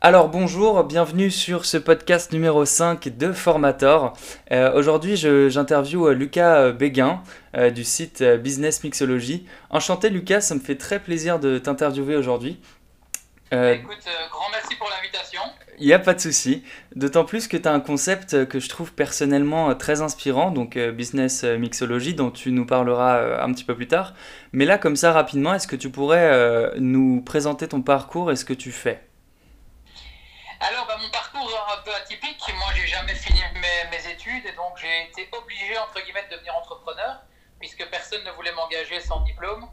Alors bonjour, bienvenue sur ce podcast numéro 5 de Formator. Euh, Aujourd'hui j'interviewe Lucas Béguin euh, du site euh, Business Mixology. Enchanté Lucas, ça me fait très plaisir de t'interviewer aujourd'hui. Euh, Écoute, grand merci pour l'invitation. Il n'y a pas de souci, d'autant plus que tu as un concept que je trouve personnellement très inspirant, donc Business Mixology, dont tu nous parleras un petit peu plus tard. Mais là, comme ça, rapidement, est-ce que tu pourrais nous présenter ton parcours et ce que tu fais? Été obligé, entre guillemets, de devenir entrepreneur puisque personne ne voulait m'engager sans diplôme.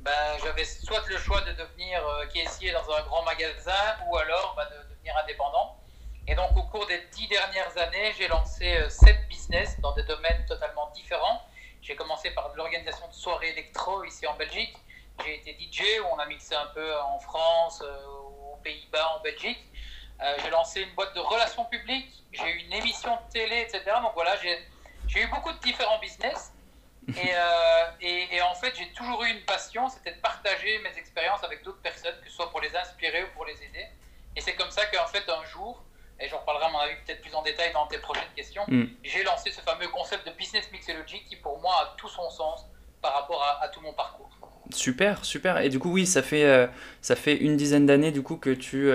Bah, j'avais soit le choix de devenir euh, caissier dans un grand magasin ou alors bah, de, devenir indépendant. Et donc, au cours des dix dernières années, j'ai lancé euh, sept business dans des domaines totalement différents. J'ai commencé par l'organisation de soirées électro ici en Belgique. J'ai été DJ où on a mixé un peu en France, euh, aux Pays-Bas, en Belgique. Euh, j'ai lancé une boîte de relations publiques, j'ai eu une émission de télé, etc. Donc voilà, eu beaucoup de différents business. Euh, et, et, en fait, j'ai toujours eu une passion, c'était de partager mes expériences avec d'autres personnes, que ce soit pour les inspirer ou pour les aider. Et c'est comme ça qu'en fait, un jour, et j'en reparlerai à mon avis peut-être plus en détail dans tes prochaines questions, mm. j'ai lancé ce fameux concept de business mixology qui pour moi a tout son sens par rapport à, tout mon parcours. Super, super. Et du coup, oui, ça fait, euh, ça fait une dizaine d'années du coup que tu,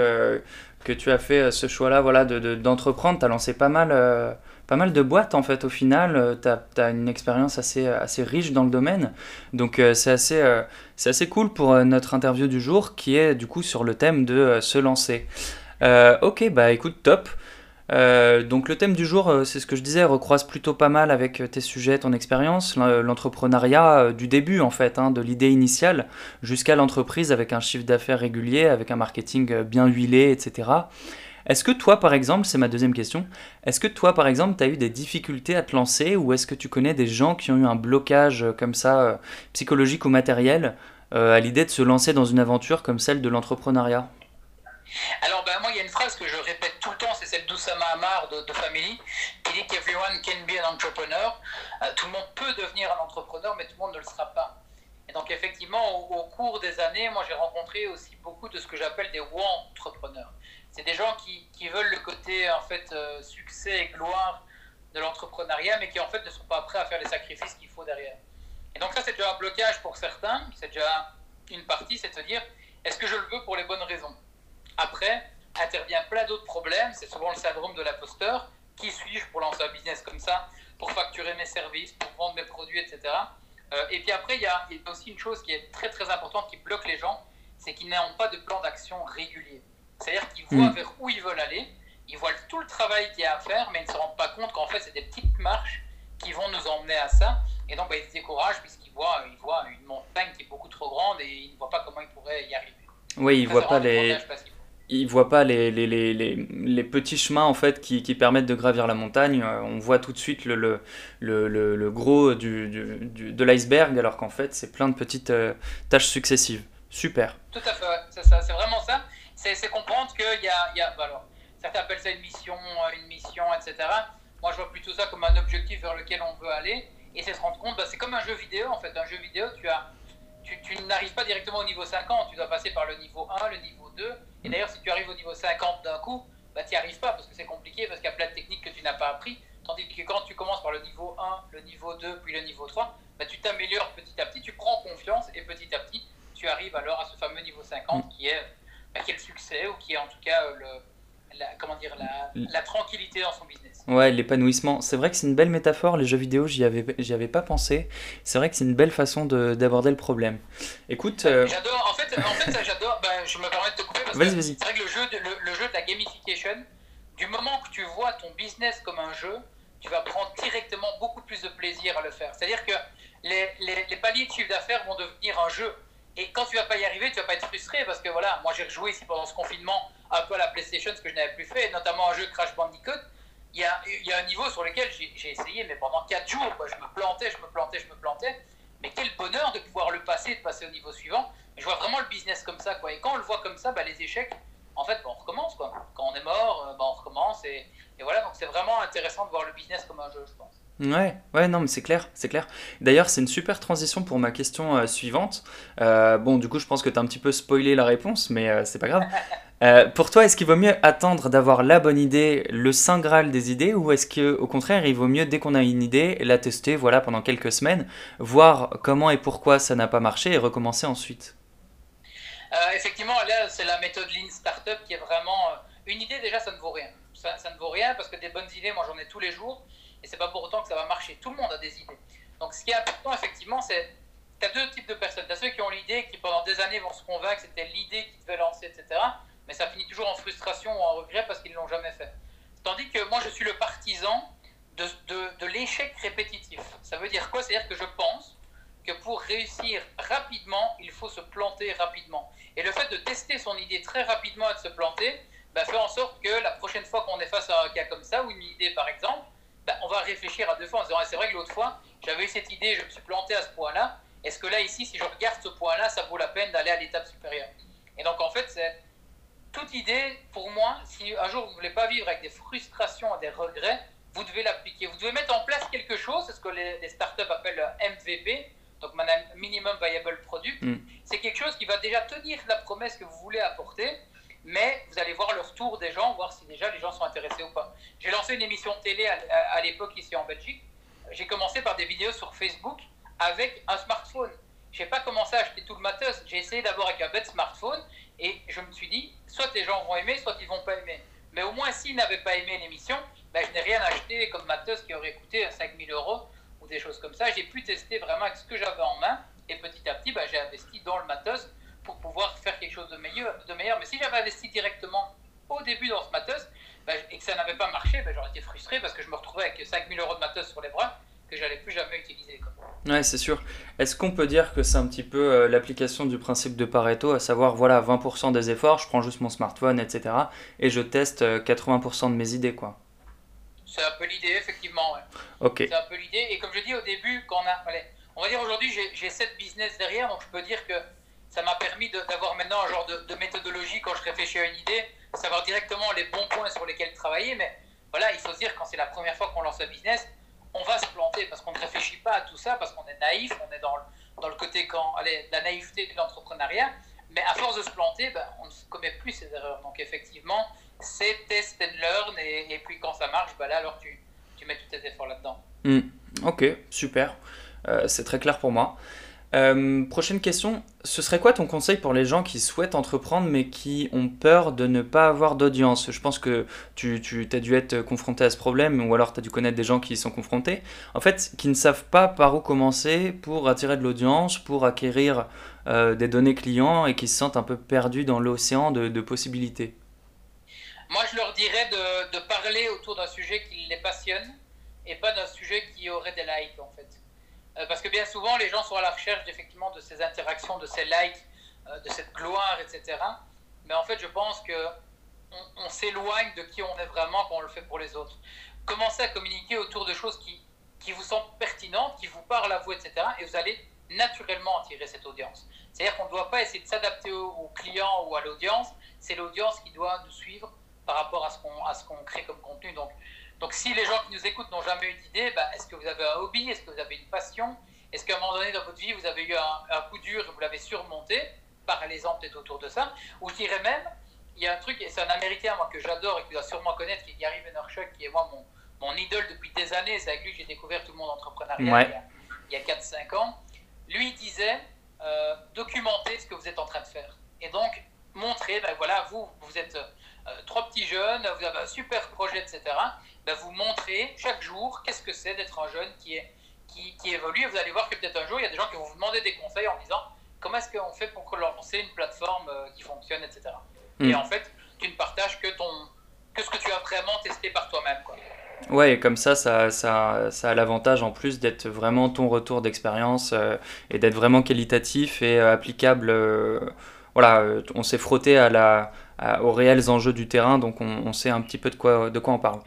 que tu as fait euh, ce choix-là voilà, d'entreprendre. De, tu as lancé pas mal, euh, pas mal de boîtes en fait au final. Euh, tu as, une expérience assez, assez riche dans le domaine. Donc c'est assez, c'est assez cool pour notre interview du jour qui est du coup sur le thème de se lancer. ok, bah écoute, top. Euh, donc le thème du jour, euh, c'est ce que je disais, recroise plutôt pas mal avec euh, tes sujets, ton expérience, l'entrepreneuriat du début en fait, hein, de l'idée initiale jusqu'à l'entreprise avec un chiffre d'affaires régulier, avec un marketing bien huilé, etc. Est-ce que toi par exemple, c'est ma deuxième question, est-ce que toi par exemple, tu as eu des difficultés à te lancer ou est-ce que tu connais des gens qui ont eu un blocage comme ça, psychologique ou matériel, à l'idée de se lancer dans une aventure comme celle de l'entrepreneuriat? Alors, ben, moi, il y a une phrase que je répète tout le temps, c'est celle d'Oussama Amar de, Family, qui dit qu'everyone can be an entrepreneur. Euh, tout le monde peut devenir un entrepreneur, mais tout le monde ne le sera pas. Et donc, effectivement, au, cours des années, moi, j'ai rencontré aussi beaucoup de ce que j'appelle des entrepreneurs. C'est des gens qui, qui, veulent le côté, en fait, euh, succès et gloire de l'entrepreneuriat, mais qui, en fait, ne sont pas prêts à faire les sacrifices qu'il faut derrière. Et donc, ça, c'est déjà un blocage pour certains. C'est déjà une partie, c'est de se dire, est-ce que je le veux pour les bonnes raisons? Après, intervient plein d'autres problèmes. C'est souvent le syndrome de l'imposteur. Qui suis-je pour lancer un business comme ça, pour facturer mes services, pour vendre mes produits, etc. Euh, et puis après, il y, a, aussi une chose qui est très très importante qui bloque les gens, c'est qu'ils n'ont pas de plan d'action régulier. C'est-à-dire qu'ils voient hmm. vers où ils veulent aller, ils voient tout le travail qu'il y a à faire, mais ils ne se rendent pas compte qu'en fait, c'est des petites marches qui vont nous emmener à ça. Et donc, bah, ils se découragent puisqu'ils voient, ils voient une montagne qui est beaucoup trop grande et ils ne voient pas comment ils pourraient y arriver. Oui, ils ne voient pas les ils voient pas les, les, les, les, petits chemins en fait qui, qui, permettent de gravir la montagne. Euh, on voit tout de suite le, le, le, le gros du, du, de l'iceberg alors qu'en fait c'est plein de petites euh, tâches successives. Super. Tout à fait, c'est ça, c'est vraiment ça. C'est comprendre qu'il y a, bah alors, certains appellent ça une mission, euh, une mission, etc. Moi je vois plutôt ça comme un objectif vers lequel on veut aller et c'est se rendre compte, bah, c'est comme un jeu vidéo en fait. Un jeu vidéo, tu tu, tu n'arrives pas directement au niveau 50, tu dois passer par le niveau 1, le niveau 2. Et d'ailleurs, si tu arrives au niveau 50 d'un coup, bah, tu n'y arrives pas parce que c'est compliqué, parce qu'il y a plein de techniques que tu n'as pas appris. Tandis que quand tu commences par le niveau 1, le niveau 2, puis le niveau 3, bah, tu t'améliores petit à petit, tu prends confiance et petit à petit, tu arrives alors à ce fameux niveau 50 qui est, bah, qui est le succès ou qui est en tout cas euh, le, la, comment dire, la, la, tranquillité dans son business. Ouais, l'épanouissement. C'est vrai que c'est une belle métaphore, les jeux vidéo, j'y avais, j'y avais pas pensé. C'est vrai que c'est une belle façon de, d'aborder le problème. Écoute. Euh, j'adore, en fait, en fait j'adore, ben, je me permets de te couper parce que c'est vrai que le jeu, de, le, jeu de la gamification, du moment que tu vois ton business comme un jeu, tu vas prendre directement beaucoup plus de plaisir à le faire. C'est-à-dire que les, les, les paliers de chiffre d'affaires vont devenir un jeu. Et quand tu vas pas y arriver, tu vas pas être frustré parce que voilà, moi j'ai rejoué ici pendant ce confinement un peu à la PlayStation, ce que je n'avais plus fait, notamment un jeu Crash Bandicoot. Il y a, un niveau sur lequel j'ai essayé, mais pendant 4 jours, je me plantais, je me plantais, je me plantais. Mais quel bonheur de pouvoir le passer, de passer au niveau suivant. Je vois vraiment le business comme ça. Et quand on le voit comme ça, bah, les échecs, en fait, bah, on recommence. Quand on est mort, euh, bah, on recommence. Et, et voilà, donc c'est vraiment intéressant de voir le business comme un jeu, je pense. Ouais, ouais, non, mais c'est clair, c'est clair. D'ailleurs, c'est une super transition pour ma question euh, suivante. Euh, bon, du coup, je pense que tu as un petit peu spoilé la réponse, mais euh, c'est pas grave. pour toi, est-ce qu'il vaut mieux attendre d'avoir la bonne idée, le saint graal des idées, ou est-ce que, au contraire, il vaut mieux dès qu'on a une idée, la tester, voilà, pendant quelques semaines, voir comment et pourquoi ça n'a pas marché et recommencer ensuite? Effectivement, là, c'est la méthode Lean Startup qui est vraiment une idée. Déjà, ça ne vaut rien. Ça, ça ne vaut rien parce que des bonnes idées, moi, j'en ai tous les jours et c'est pas pour autant que ça va marcher. Tout le monde a des idées. Donc ce qui est important, effectivement, c'est tu as deux types de personnes. Tu as ceux qui ont l'idée, qui pendant des années vont se convaincre que c'était l'idée qui devait lancer, etc. Mais ça finit toujours en frustration ou en regret parce qu'ils ne l'ont jamais fait. Tandis que moi, je suis le partisan de, l'échec répétitif. Ça veut dire quoi? C'est-à-dire que je pense que pour réussir rapidement, il faut se planter rapidement. Et le fait de tester son idée très rapidement et de se planter, bah, fait en sorte que la prochaine fois qu'on est face à un cas comme ça, ou une idée par exemple, bah, on va réfléchir à deux fois en disant c'est vrai que l'autre fois, j'avais eu cette idée, je me suis planté à ce point-là. Est-ce que là, ici, si je regarde ce point-là, ça vaut la peine d'aller à l'étape supérieure? Et donc, en fait, c'est toute idée, pour moi, si un jour vous ne voulez pas vivre avec des frustrations et des regrets, vous devez l'appliquer. Vous devez mettre en place quelque chose, c'est ce que les, startups appellent MVP, donc Minimum Viable Product. Mm. C'est quelque chose qui va déjà tenir la promesse que vous voulez apporter mais vous allez voir le retour des gens, voir si déjà les gens sont intéressés ou pas. J'ai lancé une émission de télé à, l'époque ici en Belgique. J'ai commencé par des vidéos sur Facebook avec un smartphone. Je n'ai pas commencé à acheter tout le matos. J'ai essayé d'abord avec un bête smartphone et je me suis dit, soit les gens vont aimer, soit ils vont pas aimer. Mais au moins, s'ils n'avaient pas aimé l'émission, ben, je n'ai rien acheté comme matos qui aurait coûté 5000 euros ou des choses comme ça. J'ai pu tester vraiment avec ce que j'avais en main et petit à petit, ben, j'ai investi dans le matos quelque chose de meilleur. De meilleur. Mais si j'avais investi directement au début dans ce matos ben, et que ça n'avait pas marché, ben, j'aurais été frustré parce que je me retrouvais avec 5000 euros de matos sur les bras que j'allais plus jamais utiliser. Quoi. Ouais, c'est sûr. Est-ce qu'on peut dire que c'est un petit peu euh, l'application du principe de Pareto, à savoir, voilà, 20% des efforts, je prends juste mon smartphone, etc., et je teste 80% euh, de mes idées, quoi? C'est un peu l'idée, effectivement, ouais. Ok. C'est un peu l'idée, et comme je dis au début, quand on a... Allez, on va dire aujourd'hui, j'ai 7 business derrière, donc je peux dire que ça m'a permis d'avoir maintenant un genre de, méthodologie quand je réfléchis à une idée, savoir directement les bons points sur lesquels travailler. Mais voilà, il faut se dire, quand c'est la première fois qu'on lance un business, on va se planter parce qu'on ne réfléchit pas à tout ça, parce qu'on est naïf, on est dans le, dans le côté quand, allez, la naïveté de l'entrepreneuriat. Mais à force de se planter, ben, on ne commet plus ces erreurs. Donc effectivement, c'est test and learn. Et, puis quand ça marche, ben là, alors tu, tu mets tous tes efforts là-dedans. Hmm. ok, super. Euh, c'est très clair pour moi. Euh, prochaine question, ce serait quoi ton conseil pour les gens qui souhaitent entreprendre mais qui ont peur de ne pas avoir d'audience? Je pense que tu, as dû être confronté à ce problème ou alors tu as dû connaître des gens qui y sont confrontés. En fait, qui ne savent pas par où commencer pour attirer de l'audience, pour acquérir euh, des données clients et qui se sentent un peu perdus dans l'océan de, de, possibilités. Moi, je leur dirais de, de parler autour d'un sujet qui les passionne et pas d'un sujet qui aurait des likes en fait. Euh, parce que bien souvent, les gens sont à la recherche effectivement de ces interactions, de ces likes, euh, de cette gloire, etc. Mais en fait, je pense que on, s'éloigne de qui on est vraiment quand on le fait pour les autres. Commencez à communiquer autour de choses qui, qui vous semblent pertinentes, qui vous parlent à vous, etc. Et vous allez naturellement attirer cette audience. C'est-à-dire qu'on ne doit pas essayer de s'adapter au, client ou à l'audience, c'est l'audience qui doit nous suivre par rapport à ce qu'on crée comme contenu. Donc, donc si les gens qui nous écoutent n'ont jamais eu d'idée, bah, est-ce que vous avez un hobby? Est-ce que vous avez une passion? Est-ce qu'à un moment donné dans votre vie, vous avez eu un, coup dur et vous l'avez surmonté? Parlez-en peut-être autour de ça. Ou je dirais même, il y a un truc, et c'est un Américain moi, que j'adore et que tu dois sûrement connaître, qui est Gary Vaynerchuk, qui est moi mon, mon idole depuis des années. C'est avec lui que j'ai découvert tout le monde entrepreneurial il y a, a 4-5 ans. Lui il disait, euh, documentez ce que vous êtes en train de faire. Et donc, montrez, ben voilà, vous, vous êtes trois petits jeunes, vous avez un super projet, etc. Ben, vous montrez chaque jour qu'est-ce que c'est d'être un jeune qui, est, qui, qui évolue. Et vous allez voir que peut-être un jour, il y a des gens qui vont vous demander des conseils en disant comment est-ce qu'on fait pour lancer une plateforme euh, qui fonctionne, etc. Et hmm. en fait, tu ne partages que, ton, que ce que tu as vraiment testé par toi-même. Ouais, et comme ça, ça, ça, ça a l'avantage en plus d'être vraiment ton retour d'expérience euh, et d'être vraiment qualitatif et euh, applicable. voilà, on s'est frotté à la, aux réels enjeux du terrain, donc on, on, sait un petit peu de quoi, de quoi on parle.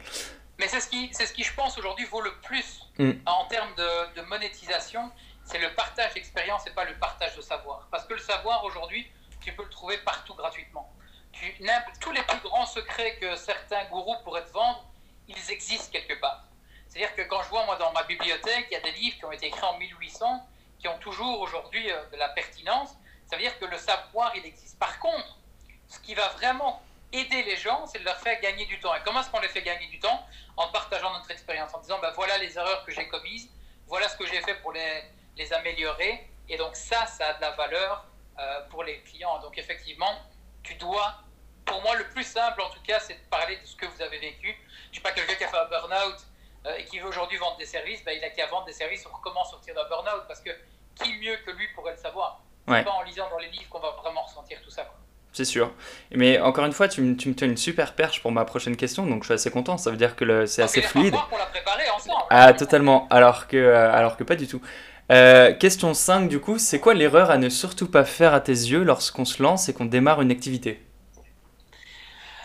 Mais c'est ce qui, c'est ce qui, je pense, aujourd'hui vaut le plus mm. en termes de, monétisation, c'est le partage d'expérience et pas le partage de savoir. Parce que le savoir, aujourd'hui, tu peux le trouver partout gratuitement. Tu, tous les plus grands secrets que certains gourous pourraient te vendre, ils existent quelque part. C'est-à-dire que quand je vois, moi, dans ma bibliothèque, il y a des livres qui ont été écrits en 1800, qui ont toujours aujourd'hui euh, de la pertinence, ça veut dire que le savoir, il existe. Par contre, ce qui va vraiment aider les gens, c'est de leur faire gagner du temps. Et comment est-ce qu'on les fait gagner du temps? En partageant notre expérience, en disant, ben, voilà les erreurs que j'ai commises, voilà ce que j'ai fait pour les, les, améliorer. Et donc ça, ça a de la valeur euh, pour les clients. Donc effectivement, tu dois, pour moi, le plus simple en tout cas, c'est de parler de ce que vous avez vécu. Je ne sais pas, quelqu'un qui a fait un burn-out euh, et qui veut aujourd'hui vendre des services, ben, il a qu'à vendre des services sur comment sortir d'un burn-out. Parce que qui mieux que lui pourrait le savoir? C'est pas en lisant dans les livres qu'on va vraiment ressentir tout ça. C'est sûr. Mais encore une fois, tu, me tiens une super perche pour ma prochaine question, donc je suis assez content. Ça veut dire que c'est assez fluide. Pour la préparer ensemble. Ah, totalement. Alors que, euh, alors que pas du tout. Euh, question 5, du coup, c'est quoi l'erreur à ne surtout pas faire à tes yeux lorsqu'on se lance et qu'on démarre une activité?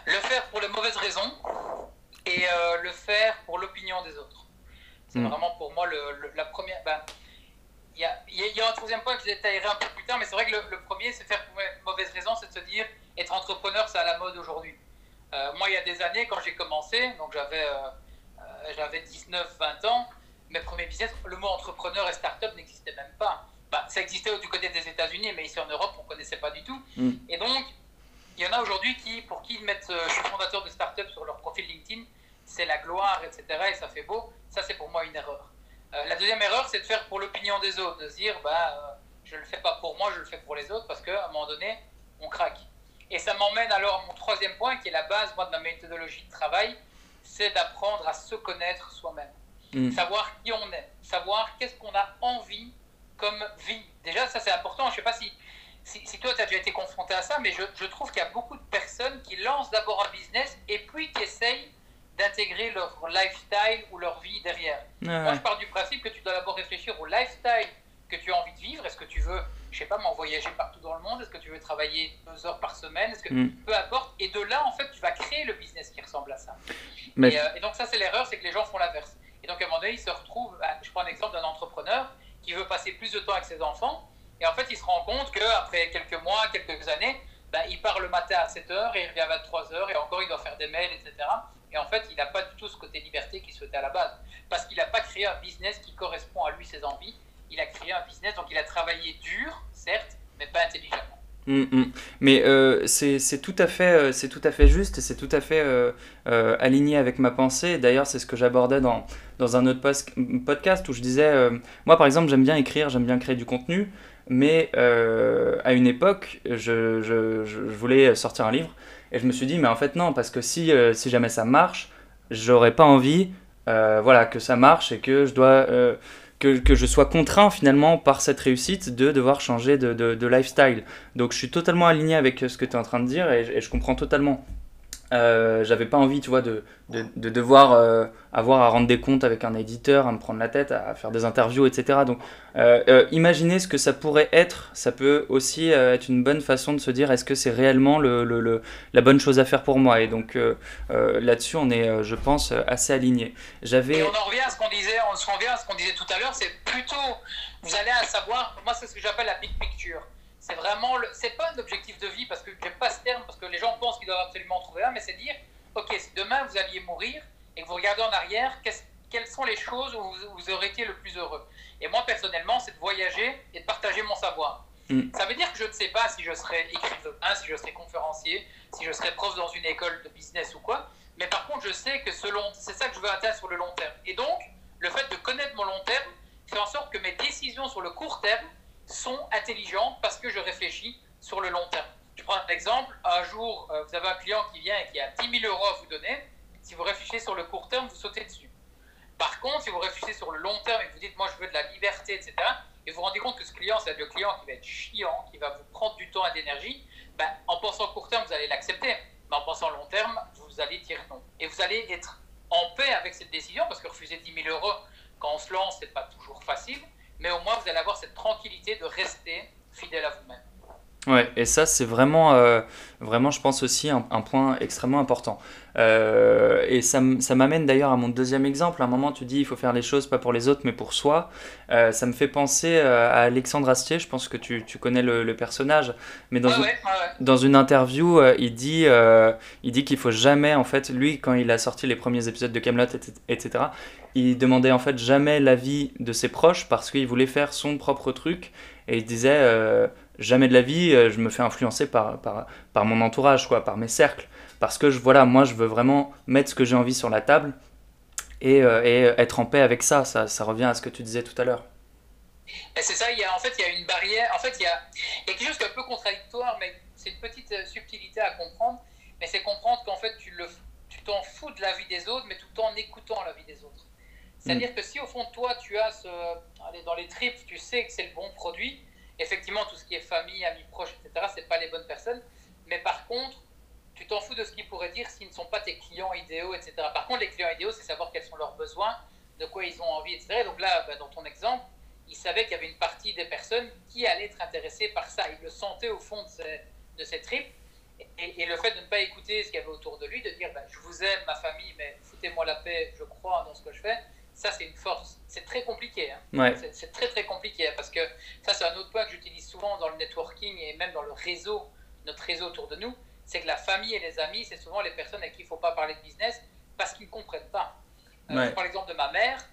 Le faire pour les mauvaises raisons et euh, le faire pour l'opinion des autres. C'est hmm. vraiment pour moi la première. Ben, il y, a, un troisième point que je détaillerai un peu plus tard, mais c'est vrai que le, premier, c'est faire pour mauvaise raison, c'est de se dire être entrepreneur, c'est à la mode aujourd'hui. Euh, moi, il y a des années, quand j'ai commencé, donc j'avais euh, euh, j'avais 19-20 ans, mes premiers business, le mot entrepreneur et start-up n'existait même pas. Bah, ça existait du côté des États-Unis, mais ici en Europe, on ne connaissait pas du tout. Mm. Et donc, il y en a aujourd'hui qui, pour qui mettre je suis fondateur de start-up sur leur profil LinkedIn, c'est la gloire, etc. Et ça fait beau. Ça, c'est pour moi une erreur. Euh, la deuxième erreur, c'est de faire pour l'opinion des autres, de se dire, bah, euh, je ne le fais pas pour moi, je le fais pour les autres, parce qu'à un moment donné, on craque. Et ça m'emmène alors à mon troisième point, qui est la base moi, de ma méthodologie de travail, c'est d'apprendre à se connaître soi-même. Mm. Savoir qui on est, savoir qu'est-ce qu'on a envie comme vie. Déjà, ça c'est important, je ne sais pas si, si, toi tu as déjà été confronté à ça, mais je, je trouve qu'il y a beaucoup de personnes qui lancent d'abord un business et puis qui essayent d'intégrer leur lifestyle ou leur vie derrière. Moi, je pars du principe que tu dois d'abord réfléchir au lifestyle que tu as envie de vivre. Est-ce que tu veux, je sais pas, m'en voyager partout dans le monde? Est-ce que tu veux travailler deux heures par semaine? Est-ce que mm. peu importe Et de là, en fait, tu vas créer le business qui ressemble à ça. Mais... Et, euh, donc ça, c'est l'erreur, c'est que les gens font l'inverse. Et donc à un moment donné, ils se retrouvent. Je prends un exemple d'un entrepreneur qui veut passer plus de temps avec ses enfants. Et en fait, il se rend compte qu'après quelques mois, quelques années, bah, il part le matin à 7h et il revient à 23h et encore il doit faire des mails, etc. Et en fait, il n'a pas du tout ce côté liberté qu'il souhaitait à la base. Parce qu'il n'a pas créé un business qui correspond à lui, ses envies. Il a créé un business, donc il a travaillé dur, certes, mais pas intelligemment. Hum, hum. Mais euh, c'est tout, à fait, euh, c'est tout à fait juste, c'est tout à fait euh, aligné avec ma pensée. D'ailleurs, c'est ce que j'abordais dans, dans un autre podcast où je disais, moi par exemple, j'aime bien écrire, j'aime bien créer du contenu, mais à une époque, je, voulais sortir un livre et je me suis dit, mais en fait, non, parce que si, euh, si jamais ça marche, j'aurais pas envie euh, voilà, que ça marche et que je dois. Euh, que, que, je sois contraint finalement par cette réussite de devoir changer de, de, lifestyle. Donc je suis totalement aligné avec ce que tu es en train de dire et je comprends totalement. Euh, j'avais pas envie, tu vois, de, de, de devoir euh, avoir à rendre des comptes avec un éditeur, à me prendre la tête, à faire des interviews, etc. Donc, euh, euh imaginez ce que ça pourrait être. Ça peut aussi euh, être une bonne façon de se dire est-ce que c'est réellement le, le, le, la bonne chose à faire pour moi? Et donc, là-dessus, on est, je pense, assez aligné. J'avais. Et on en revient à ce qu'on disait, on se revient à ce qu'on disait tout à l'heure. C'est plutôt, vous allez à savoir, moi, c'est ce que j'appelle la big picture. C'est vraiment, c'est pas un objectif de vie parce que j'aime pas ce terme parce que les gens pensent qu'ils doivent absolument trouver un, mais c'est dire, ok, si demain vous alliez mourir et que vous regardez en arrière, quelles sont les choses où vous, aurez été le plus heureux? Et moi personnellement, c'est de voyager et de partager mon savoir. Mm. Ça veut dire que je ne sais pas si je serai écrivain, si je serai conférencier, si je serai prof dans une école de business ou quoi, mais par contre, je sais que selon, c'est ça que je veux atteindre sur le long terme. Et donc, le fait de connaître mon long terme fait en sorte que mes décisions sur le court terme sont intelligents parce que je réfléchis sur le long terme. Je prends un exemple. Un jour, euh, vous avez un client qui vient et qui a 10 000 euros à vous donner. Si vous réfléchissez sur le court terme, vous sautez dessus. Par contre, si vous réfléchissez sur le long terme et vous dites, moi, je veux de la liberté, etc., et vous vous rendez compte que ce client, c'est le client qui va être chiant, qui va vous prendre du temps et d'énergie, ben, en pensant court terme, vous allez l'accepter. Mais en pensant long terme, vous allez dire non. Et vous allez être en paix avec cette décision, parce que refuser 10 000 euros quand on se lance, c'est pas toujours facile mais au moins vous allez avoir cette tranquillité de rester fidèle à vous-même. Ouais, et ça, c'est vraiment, euh, vraiment, je pense aussi, un, un point extrêmement important. Euh, et ça, ça m'amène d'ailleurs à mon deuxième exemple. À un moment, tu dis, il faut faire les choses pas pour les autres, mais pour soi. Euh, ça me fait penser à Alexandre Astier, je pense que tu, tu connais le, le, personnage. Mais dans, une, dans une interview, il dit, il dit qu'il faut jamais, en fait, lui, quand il a sorti les premiers épisodes de Camelot, etc., il demandait en fait jamais l'avis de ses proches parce qu'il voulait faire son propre truc. Et il disait jamais de la vie, euh, je me fais influencer par, par, mon entourage, quoi, par mes cercles. Parce que je, voilà, moi, je veux vraiment mettre ce que j'ai envie sur la table et, euh, être en paix avec ça. ça. revient à ce que tu disais tout à l'heure. C'est ça, il y a, en fait, il y a une barrière. En fait, il y a, quelque chose qui est un peu contradictoire, mais c'est une petite euh, subtilité à comprendre. Mais c'est comprendre qu'en fait, tu, tu t'en fous de la vie des autres, mais tout en écoutant la vie des autres. C'est-à-dire que si au fond de toi, tu as ce, dans les tripes, tu sais que c'est le bon produit, Effectivement, tout ce qui est famille, amis proches, etc., c'est pas les bonnes personnes. Mais par contre, tu t'en fous de ce qu'ils pourraient dire s'ils ne sont pas tes clients idéaux, etc. Par contre, les clients idéaux, c'est savoir quels sont leurs besoins, de quoi ils ont envie, etc. donc là, bah, dans ton exemple, il savait qu'il y avait une partie des personnes qui allaient être intéressées par ça. Il le sentait au fond de ses tripes. Et, le fait de ne pas écouter ce qu'il y avait autour de lui, de dire bah, je vous aime, ma famille, mais foutez-moi la paix, je crois dans ce que je fais, ça, c'est une force. C'est très compliqué. Hein. C'est très, très compliqué parce que ça, c'est un autre point que j'utilise souvent dans le networking et même dans le réseau, notre réseau autour de nous. C'est que la famille et les amis, c'est souvent les personnes avec qui il ne faut pas parler de business parce qu'ils ne comprennent pas. Euh, je prends l'exemple de ma mère.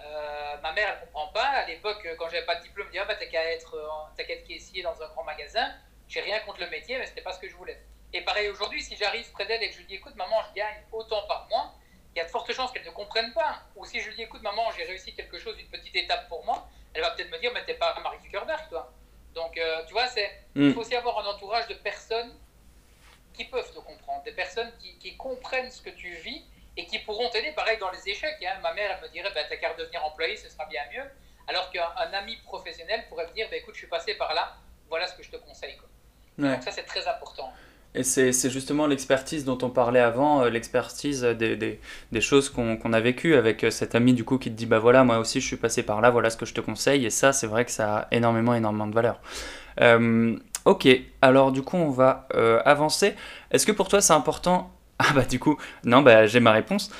Euh, ma mère, elle ne comprend pas. À l'époque, quand j'avais pas de diplôme, elle me disait ah, bah, T'as qu'à être, euh, être caissier dans un grand magasin. J'ai rien contre le métier, mais ce n'était pas ce que je voulais. Et pareil aujourd'hui, si j'arrive près d'elle et que je lui dis Écoute, maman, je gagne autant par mois il y a de fortes chances qu'elle ne comprenne pas. Ou si je lui dis, écoute, maman, j'ai réussi quelque chose, une petite étape pour moi, elle va peut-être me dire, mais t'es pas Marie Zuckerberg, toi. Donc, euh, tu vois, c'est, il mm. faut aussi avoir un entourage de personnes qui peuvent te comprendre, des personnes qui, qui comprennent ce que tu vis et qui pourront t'aider. Pareil dans les échecs. Hein. Ma mère, elle me dirait, bah, t'as qu'à devenir employé, ce sera bien mieux. Alors qu'un ami professionnel pourrait me dire, bah, écoute, je suis passé par là, voilà ce que je te conseille. Donc, ça, c'est très important. Et c'est justement l'expertise dont on parlait avant, euh, l'expertise des, choses qu'on a vécues avec euh, cet ami du coup qui te dit bah voilà moi aussi je suis passé par là, voilà ce que je te conseille et ça c'est vrai que ça a énormément énormément de valeur. Euh, ok, alors du coup on va avancer. Est-ce que pour toi c'est important Ah bah du coup non bah j'ai ma réponse.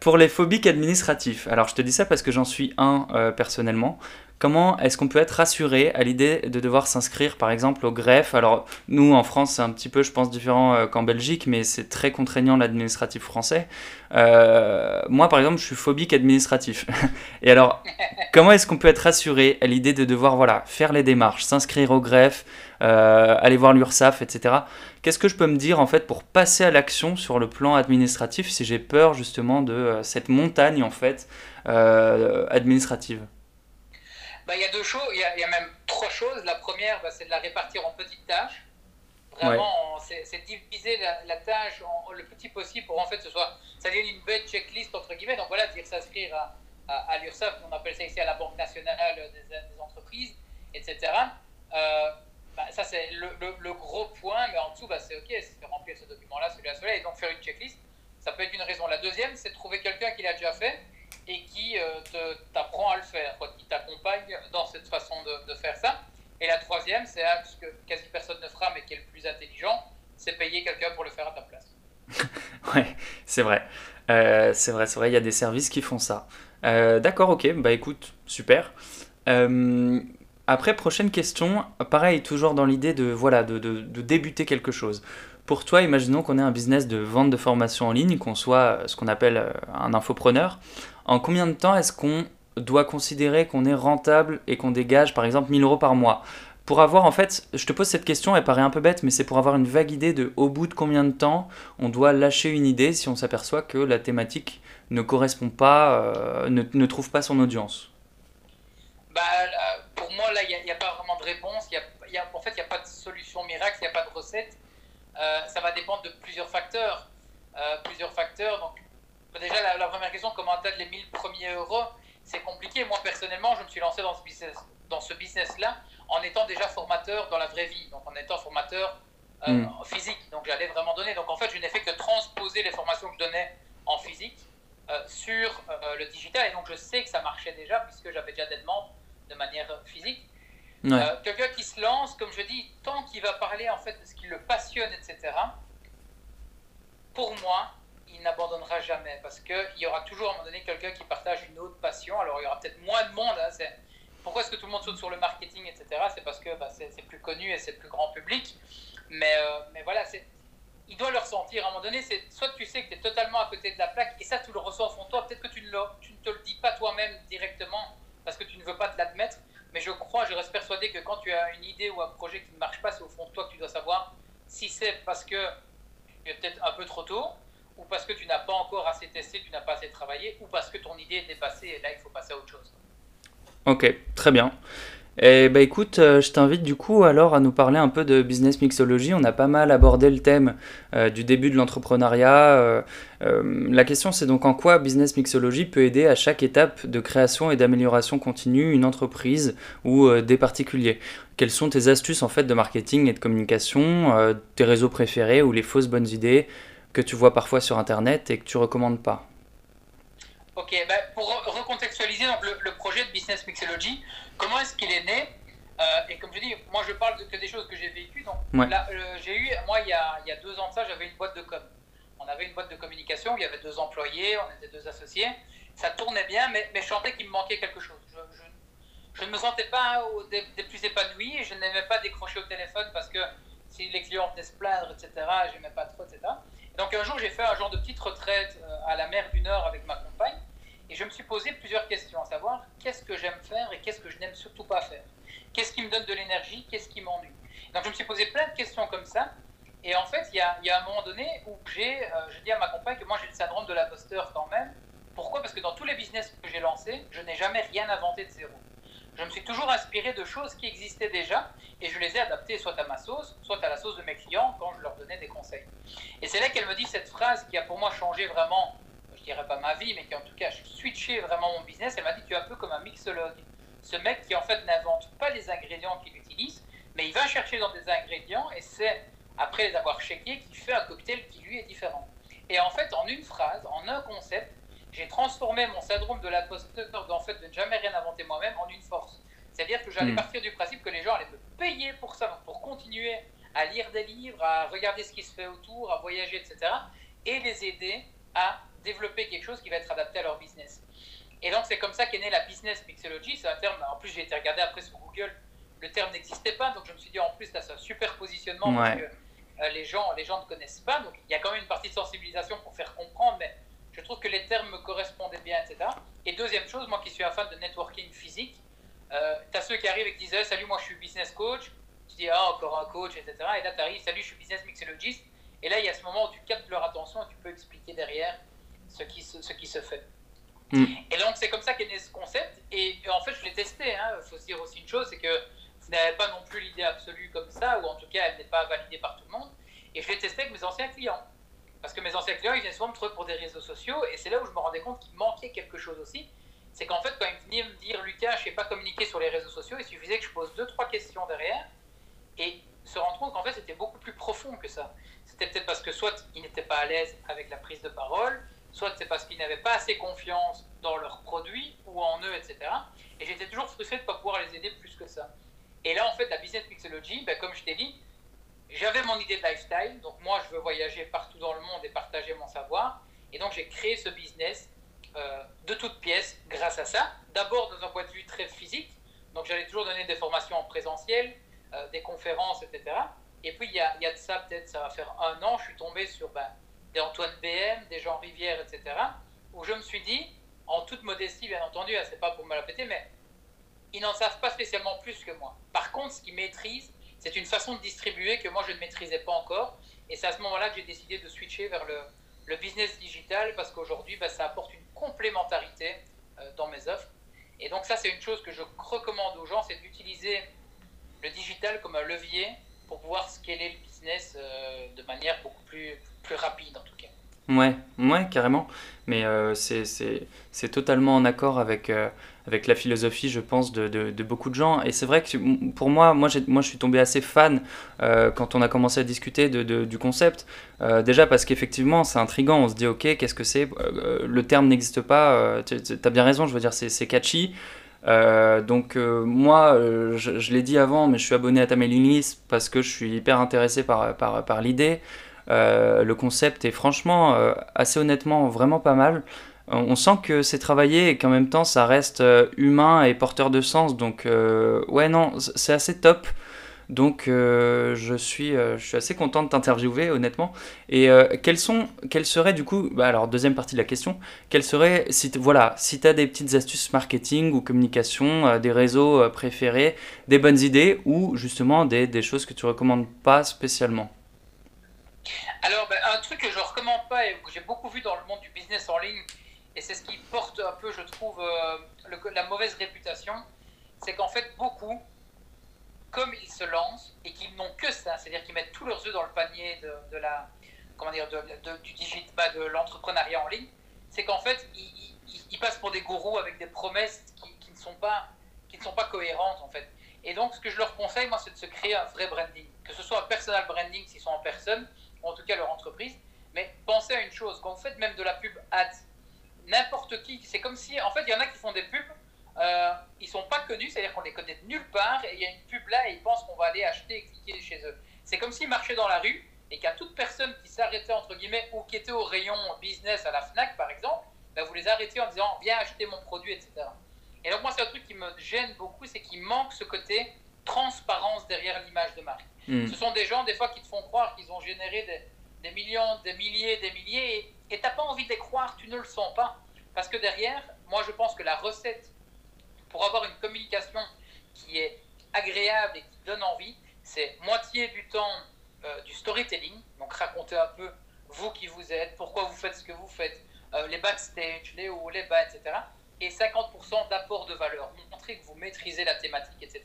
pour les phobiques administratifs, alors je te dis ça parce que j'en suis un personnellement. Comment est-ce qu'on peut être rassuré à l'idée de devoir s'inscrire par exemple au greffe? Alors nous en France c'est un petit peu je pense différent euh, qu'en Belgique mais c'est très contraignant l'administratif français. Euh, moi par exemple je suis phobique administratif. Et alors comment est-ce qu'on peut être rassuré à l'idée de devoir voilà faire les démarches, s'inscrire au greffe, euh, aller voir l'URSSAF, etc. Qu'est-ce que je peux me dire en fait pour passer à l'action sur le plan administratif si j'ai peur justement de cette montagne en fait administrative? Bah, il y a deux choses, il y a, même trois choses. La première, bah, c'est de la répartir en petites tâches. Vraiment, c'est diviser la, tâche en, le petit possible pour en fait ce soit, ça devient une belle checklist entre guillemets. Donc voilà, dire s'inscrire à, à, l'URSSAF, on appelle ça ici à la Banque nationale des, entreprises, etc. Euh, bah, ça c'est le, le, gros point, mais en dessous, bah, c'est ok, c'est remplir ce document-là, celui-là, celui-là, et donc faire une checklist. Ça peut être une raison. La deuxième, c'est de trouver quelqu'un qui l'a déjà fait et qui euh, t'apprend à le faire, qui t'accompagne dans cette façon de, faire ça. Et la troisième, c'est ce que quasi personne ne fera, mais qui est le plus intelligent, c'est payer quelqu'un pour le faire à ta place. ouais, c'est vrai. Euh, c'est vrai, c'est vrai, il y a des services qui font ça. Euh, d'accord, ok, bah écoute, super. Après, prochaine question, pareil, toujours dans l'idée de, voilà, de, de, débuter quelque chose. Pour toi, imaginons qu'on ait un business de vente de formation en ligne, qu'on soit ce qu'on appelle un infopreneur en combien de temps est-ce qu'on doit considérer qu'on est rentable et qu'on dégage par exemple 1000 euros par mois? Pour avoir en fait, je te pose cette question, elle paraît un peu bête, mais c'est pour avoir une vague idée de au bout de combien de temps on doit lâcher une idée si on s'aperçoit que la thématique ne correspond pas, euh, ne, trouve pas son audience? Bah, pour moi, là, il n'y a, pas vraiment de réponse. Y y a, en fait, il n'y a pas de solution miracle, il n'y a pas de recette. Euh, ça va dépendre de plusieurs facteurs. Euh, plusieurs facteurs. Donc, Déjà, la, première question, comment atteindre les 1000 premiers euros C'est compliqué. Moi, personnellement, je me suis lancé dans ce business, dans ce business-là en étant déjà formateur dans la vraie vie, donc en étant formateur euh, hmm. physique. Donc, j'allais vraiment donner. Donc, en fait, je n'ai fait que transposer les formations que je donnais en physique euh, sur euh, le digital. Et donc, je sais que ça marchait déjà puisque j'avais déjà des demandes de manière physique. quelqu'un qui se lance, comme je dis, tant qu'il va parler en fait de ce qui le passionne, etc. Pour moi, il n'abandonnera jamais parce qu'il y aura toujours à un moment donné quelqu'un qui partage une autre passion. Alors il y aura peut-être moins de monde. Hein, pourquoi est-ce que tout le monde saute sur le marketing, etc. C'est parce que bah, c'est plus connu et c'est plus grand public. Mais, euh, mais voilà, il doit le ressentir. À un moment donné, soit tu sais que tu es totalement à côté de la plaque et ça, tu le ressens au fond de toi. Peut-être que tu ne, tu ne te le dis pas toi-même directement parce que tu ne veux pas te l'admettre. Mais je crois, je reste persuadé que quand tu as une idée ou un projet qui ne marche pas, c'est au fond de toi que tu dois savoir si c'est parce que tu es peut-être un peu trop tôt ou parce que tu n'as pas encore assez testé, tu n'as pas assez travaillé, ou parce que ton idée est dépassée et là il faut passer à autre chose. Ok, très bien. Eh bah écoute, euh, je t'invite du coup alors à nous parler un peu de business mixology. On a pas mal abordé le thème euh, du début de l'entrepreneuriat. Euh, la question c'est donc en quoi business mixology peut aider à chaque étape de création et d'amélioration continue une entreprise ou des particuliers? Quelles sont tes astuces en fait de marketing et de communication, tes réseaux préférés ou les fausses bonnes idées que tu vois parfois sur Internet et que tu recommandes pas? Ok, bah, pour recontextualiser donc, le, projet de Business Mixology, comment est-ce qu'il est né euh, Et comme je dis, moi je parle de, que des choses que j'ai vécues. Donc là, j'ai eu, moi il y, a, il y a deux ans de ça, j'avais une boîte de com. On avait une boîte de communication, il y avait deux employés, on était deux associés. Ça tournait bien, mais, mais je sentais qu'il me manquait quelque chose. Je, je, ne me sentais pas des, plus épanoui et je n'aimais pas décrocher au téléphone parce que si les clients venaient se plaindre, etc., je n'aimais pas trop, etc. Donc un jour, j'ai fait un genre de petite retraite euh, à la mer du Nord avec ma compagne et je me suis posé plusieurs questions, à savoir qu'est-ce que j'aime faire et qu'est-ce que je n'aime surtout pas faire? Qu'est-ce qui me donne de l'énergie, qu'est-ce qui m'ennuie? Donc je me suis posé plein de questions comme ça. Et en fait, il y a, un moment donné où j'ai euh, je dis à ma compagne que moi j'ai le syndrome de l'imposteur quand même. Pourquoi? Parce que dans tous les business que j'ai lancés, je n'ai jamais rien inventé de zéro. Je me suis toujours inspiré de choses qui existaient déjà et je les ai adaptées soit à ma sauce, soit à la sauce de mes clients quand je leur donnais des conseils. Et c'est là qu'elle me dit cette phrase qui a pour moi changé vraiment je dirais pas ma vie, mais qui en tout cas vraiment mon business. Elle m'a dit tu es un peu comme un mixologue. Ce mec qui en fait n'invente pas les ingrédients qu'il utilise, mais il va chercher dans des ingrédients et c'est après les avoir checkés qu'il fait un cocktail qui lui est différent. Et en fait, en une phrase, en un concept, j'ai transformé mon syndrome de l'imposteur d'en fait de ne jamais rien inventer moi-même en une force. C'est-à-dire que j'allais hmm. partir du principe que les gens allaient me payer pour ça, pour continuer à lire des livres, à regarder ce qui se fait autour, à voyager, etc. Et les aider à développer quelque chose qui va être adapté à leur business. Et donc, c'est comme ça qu'est née la business mixology. C'est un terme, en plus, j'ai été regardé après sur Google, le terme n'existait pas. Donc, je me suis dit, en plus, là, c'est un super positionnement parce que euh, les, gens, les gens ne connaissent pas. Donc, il y a quand même une partie de sensibilisation pour faire comprendre, mais je trouve que les termes me correspondaient bien, etc. Et deuxième chose, moi qui suis un fan de networking physique, euh, tu as ceux qui arrivent et qui disent Salut, moi je suis business coach. Tu dis Ah, encore un coach, etc. Et là, tu arrives Salut, je suis business mixologist. Et là, il y a ce moment où tu captes leur attention et tu peux expliquer derrière ce qui se, ce qui se fait. Mm. Et donc, c'est comme ça qu'est né ce concept. Et, en fait, je l'ai testé. Il hein. faut se dire aussi une chose c'est que vous n'avez pas non plus l'idée absolue comme ça, ou en tout cas, elle n'est pas validée par tout le monde. Et je l'ai testé avec mes anciens clients. Parce que mes anciens clients, ils viennent souvent me trouver pour des réseaux sociaux. Et c'est là où je me rendais compte qu'il manquait quelque chose aussi. C'est qu'en fait, quand ils venaient me dire, Lucas, je ne sais pas communiquer sur les réseaux sociaux, il suffisait que je pose deux, trois questions derrière. Et se rendre compte qu'en fait, c'était beaucoup plus profond que ça. C'était peut-être parce que soit ils n'étaient pas à l'aise avec la prise de parole, soit c'est parce qu'ils n'avaient pas assez confiance dans leurs produits ou en eux, etc. Et j'étais toujours frustré de ne pas pouvoir les aider plus que ça. Et là, en fait, la business mixology, ben, comme je t'ai dit, j'avais mon idée de lifestyle. Donc, moi, je veux voyager partout dans le monde et partager mon savoir. Et donc, j'ai créé ce business euh, de toutes pièces grâce à ça. D'abord, dans un point de vue très physique. Donc, j'allais toujours donner des formations en présentiel, euh, des conférences, etc. Et puis, il y a, de ça, peut-être, ça va faire un an, je suis tombé sur ben, des Antoine BM, des Jean Rivière, etc., où je me suis dit, en toute modestie, bien entendu, hein, c'est pas pour me la péter, mais ils n'en savent pas spécialement plus que moi. Par contre, ce qu'ils maîtrisent, c'est une façon de distribuer que moi je ne maîtrisais pas encore. Et c'est à ce moment-là que j'ai décidé de switcher vers le, business digital parce qu'aujourd'hui, bah, ça apporte une complémentarité euh, dans mes offres. Et donc ça, c'est une chose que je recommande aux gens, c'est d'utiliser le digital comme un levier pour pouvoir scaler le business euh, de manière beaucoup plus, plus rapide en tout cas. Ouais, ouais, carrément. Mais euh, c'est totalement en accord avec, euh, avec la philosophie, je pense, de, de, beaucoup de gens. Et c'est vrai que pour moi, moi, moi, je suis tombé assez fan euh, quand on a commencé à discuter de, du concept. déjà parce qu'effectivement, c'est intriguant. On se dit, ok, qu'est-ce que c'est? Le terme n'existe pas. tu as bien raison, je veux dire, c'est catchy. donc moi, je, l'ai dit avant, mais je suis abonné à ta mailing list parce que je suis hyper intéressé par, par, par l'idée. Le concept est franchement, assez honnêtement, vraiment pas mal. On sent que c'est travaillé et qu'en même temps ça reste humain et porteur de sens. Donc ouais non, c'est assez top. Donc euh, je, suis, euh, je suis assez content de t'interviewer honnêtement. Et euh, quelles, sont, quelles seraient du coup, bah, alors deuxième partie de la question, quelles seraient, si, voilà, si tu as des petites astuces marketing ou communication, des réseaux préférés, des bonnes idées ou justement des, des choses que tu recommandes pas spécialement? Alors bah, un truc que je recommande pas et que j'ai beaucoup vu dans le monde du business en ligne, et c'est ce qui porte un peu, je trouve, la mauvaise réputation, c'est qu'en fait beaucoup comme ils se lancent et qu'ils n'ont que ça, c'est-à-dire qu'ils mettent tous leurs œufs dans le panier de, la, comment dire, du digit, de l'entrepreneuriat en ligne, c'est qu'en fait, ils, ils, passent pour des gourous avec des promesses qui, qui, ne sont pas, qui ne sont pas cohérentes, en fait. Et donc, ce que je leur conseille, moi, c'est de se créer un vrai branding. Que ce soit un personal branding s'ils sont en personne, ou en tout cas leur entreprise. Mais pensez à une chose, quand vous faites même de la pub ads, n'importe qui, c'est comme si, en fait, il y en a qui font des pubs euh, ils sont pas connus, c'est-à-dire qu'on les connaît de nulle part, et il y a une pub là et ils pensent qu'on va aller acheter et cliquer chez eux. C'est comme s'ils marchaient dans la rue et qu'à toute personne qui s'arrêtait, entre guillemets, ou qui était au rayon business à la FNAC, par exemple, ben, vous les arrêtez en disant viens acheter mon produit, etc. Et donc moi, c'est un truc qui me gêne beaucoup, c'est qu'il manque ce côté transparence derrière l'image de marque. Hmm. Ce sont des gens, des fois, qui te font croire qu'ils ont généré des, des, millions, des milliers, des milliers, et tu n'as pas envie de les croire, tu ne le sens pas. Parce que derrière, moi, je pense que la recette pour avoir une communication qui est agréable et qui donne envie, c'est moitié du temps euh, du storytelling, donc raconter un peu vous qui vous êtes, pourquoi vous faites ce que vous faites, euh, les backstage, les hauts, les bas, etc. Et 50% d'apport de valeur, montrer que vous maîtrisez la thématique, etc.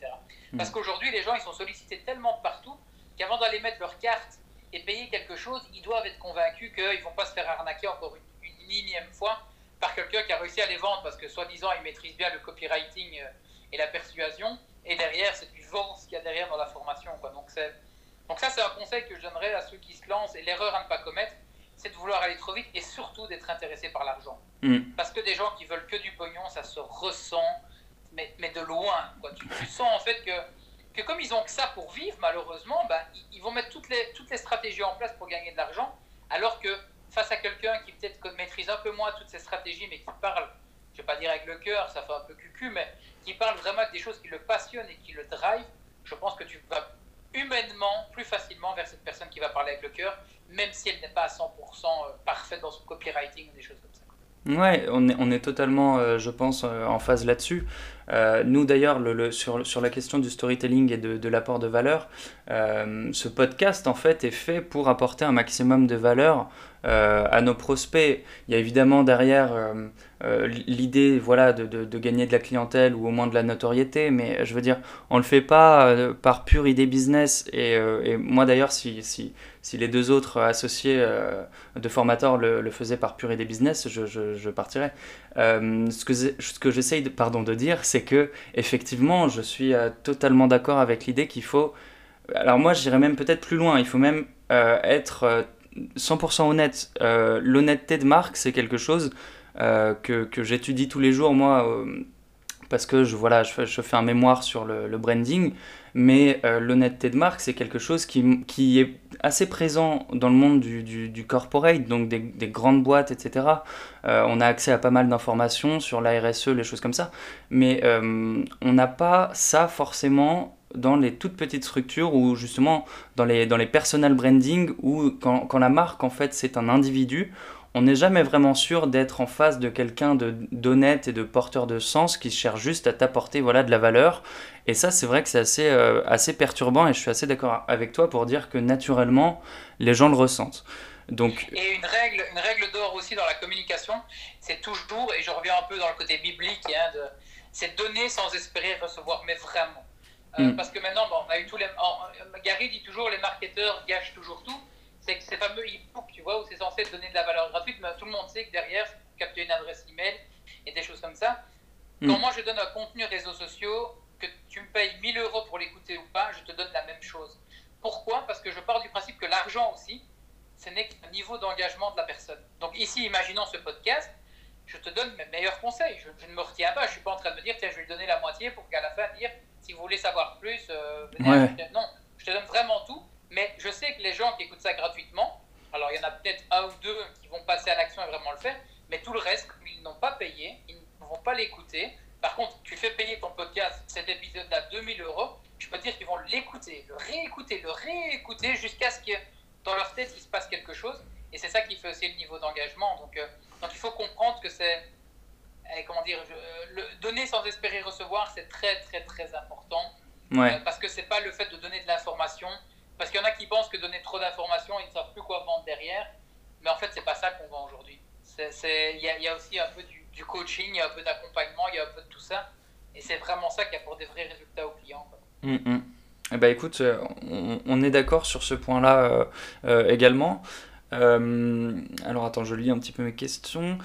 Hmm. Parce qu'aujourd'hui, les gens, ils sont sollicités tellement partout qu'avant d'aller mettre leur carte et payer quelque chose, ils doivent être convaincus qu'ils ne vont pas se faire arnaquer encore une, une énième fois par quelqu'un qui a réussi à les vendre parce que soi-disant il maîtrise bien le copywriting euh, et la persuasion. Et derrière, c'est du vent ce qu'il y a derrière dans la formation. Quoi. Donc, donc ça, c'est un conseil que je donnerais à ceux qui se lancent. Et l'erreur à ne pas commettre, c'est de vouloir aller trop vite et surtout d'être intéressé par l'argent. Mm. Parce que des gens qui veulent que du pognon, ça se ressent, mais, mais de loin. Quoi. Tu, sens en fait que, que comme ils ont que ça pour vivre, malheureusement, bah, ils, ils vont mettre toutes les, toutes les stratégies en place pour gagner de l'argent, alors que face à quelqu'un qui peut-être maîtrise un peu moins toutes ces stratégies, mais qui parle, je ne vais pas dire avec le cœur, ça fait un peu cucu, mais qui parle vraiment avec des choses qui le passionnent et qui le drive, je pense que tu vas humainement plus facilement vers cette personne qui va parler avec le cœur, même si elle n'est pas à 100% euh, parfaite dans son copywriting ou des choses comme ça. Ouais, on est, totalement, euh, je pense, euh, en phase là-dessus. nous, d'ailleurs, le, sur, la question du storytelling et de, l'apport de valeur, ce podcast, en fait, est fait pour apporter un maximum de valeur à nos prospects. Il y a évidemment derrière euh, euh, l'idée voilà, de, gagner de la clientèle ou au moins de la notoriété, mais je veux dire, on ne le fait pas par pure idée business. Et, moi d'ailleurs, si, les deux autres associés de formateurs le, faisaient par pure idée business, je, partirais. ce que, j'essaye de, de dire, c'est que effectivement, je suis totalement d'accord avec l'idée qu'il faut... Alors moi, j'irais même peut-être plus loin. Il faut même être 100% honnête, euh, l'honnêteté de marque, c'est quelque chose euh, que, que j'étudie tous les jours, moi, euh, parce que je, voilà, je, fais un mémoire sur le, branding, mais l'honnêteté de marque, c'est quelque chose qui, qui, est assez présent dans le monde du, du, corporate, donc des, des, grandes boîtes, etc. on a accès à pas mal d'informations sur la RSE, les choses comme ça, mais on n'a pas ça forcément dans les toutes petites structures ou justement dans les, dans les personal branding où quand, quand la marque en fait c'est un individu, on n'est jamais vraiment sûr d'être en face de quelqu'un d'honnête et de porteur de sens qui cherche juste à t'apporter voilà, de la valeur. Et ça, c'est vrai que c'est assez, euh, assez perturbant et je suis assez d'accord avec toi pour dire que naturellement, les gens le ressentent. Donc... Et une règle, une règle d'or aussi dans la communication, c'est toujours, et je reviens un peu dans le côté biblique, hein, c'est donner sans espérer recevoir, mais vraiment. Euh, mm. Parce que maintenant, bon, on a eu tous les. Gary dit toujours les marketeurs gâchent toujours tout. C'est ces fameux e-books, tu vois, où c'est censé donner de la valeur gratuite, mais tout le monde sait que derrière, capter une adresse email et des choses comme ça. Mm. Quand moi je donne un contenu réseaux sociaux, que tu me payes 1000 euros pour l'écouter ou pas, je te donne la même chose. Pourquoi? Parce que je pars du principe que l'argent aussi, ce n'est qu'un niveau d'engagement de la personne. Donc ici, imaginons ce podcast, je te donne mes meilleurs conseils. Je, ne me retiens pas. Je suis pas en train de me dire, tiens, je vais lui donner la moitié pour qu'à la fin dire, si vous voulez savoir plus, euh, non, je te donne vraiment tout. Mais je sais que les gens qui écoutent ça gratuitement, alors il y en a peut-être un ou deux qui vont passer à l'action et vraiment le faire, mais tout le reste, ils n'ont pas payé, ils ne vont pas l'écouter. Par contre, tu fais payer ton podcast, cet épisode-là, 2000 euros, je peux te dire qu'ils vont l'écouter, le réécouter, le réécouter jusqu'à ce que dans leur tête il se passe quelque chose. Et c'est ça qui fait aussi le niveau d'engagement. Donc, euh, donc il faut comprendre que c'est, eh, comment dire, le, donner sans espérer recevoir, c'est très très très important. Ouais. Euh, parce que c'est pas le fait de donner de l'information. Parce qu'il y en a qui pensent que donner trop d'informations, ils ne savent plus quoi vendre derrière. Mais en fait, c'est pas ça qu'on vend aujourd'hui. Il y, y, a aussi un peu du, du coaching, il y a un peu d'accompagnement, il y a un peu de tout ça. Et c'est vraiment ça qui apporte des vrais résultats aux clients. Mm, mm. Eh ben, écoute, euh, on, est d'accord sur ce point-là euh, euh, également. Alors attends, je lis un petit peu mes questions.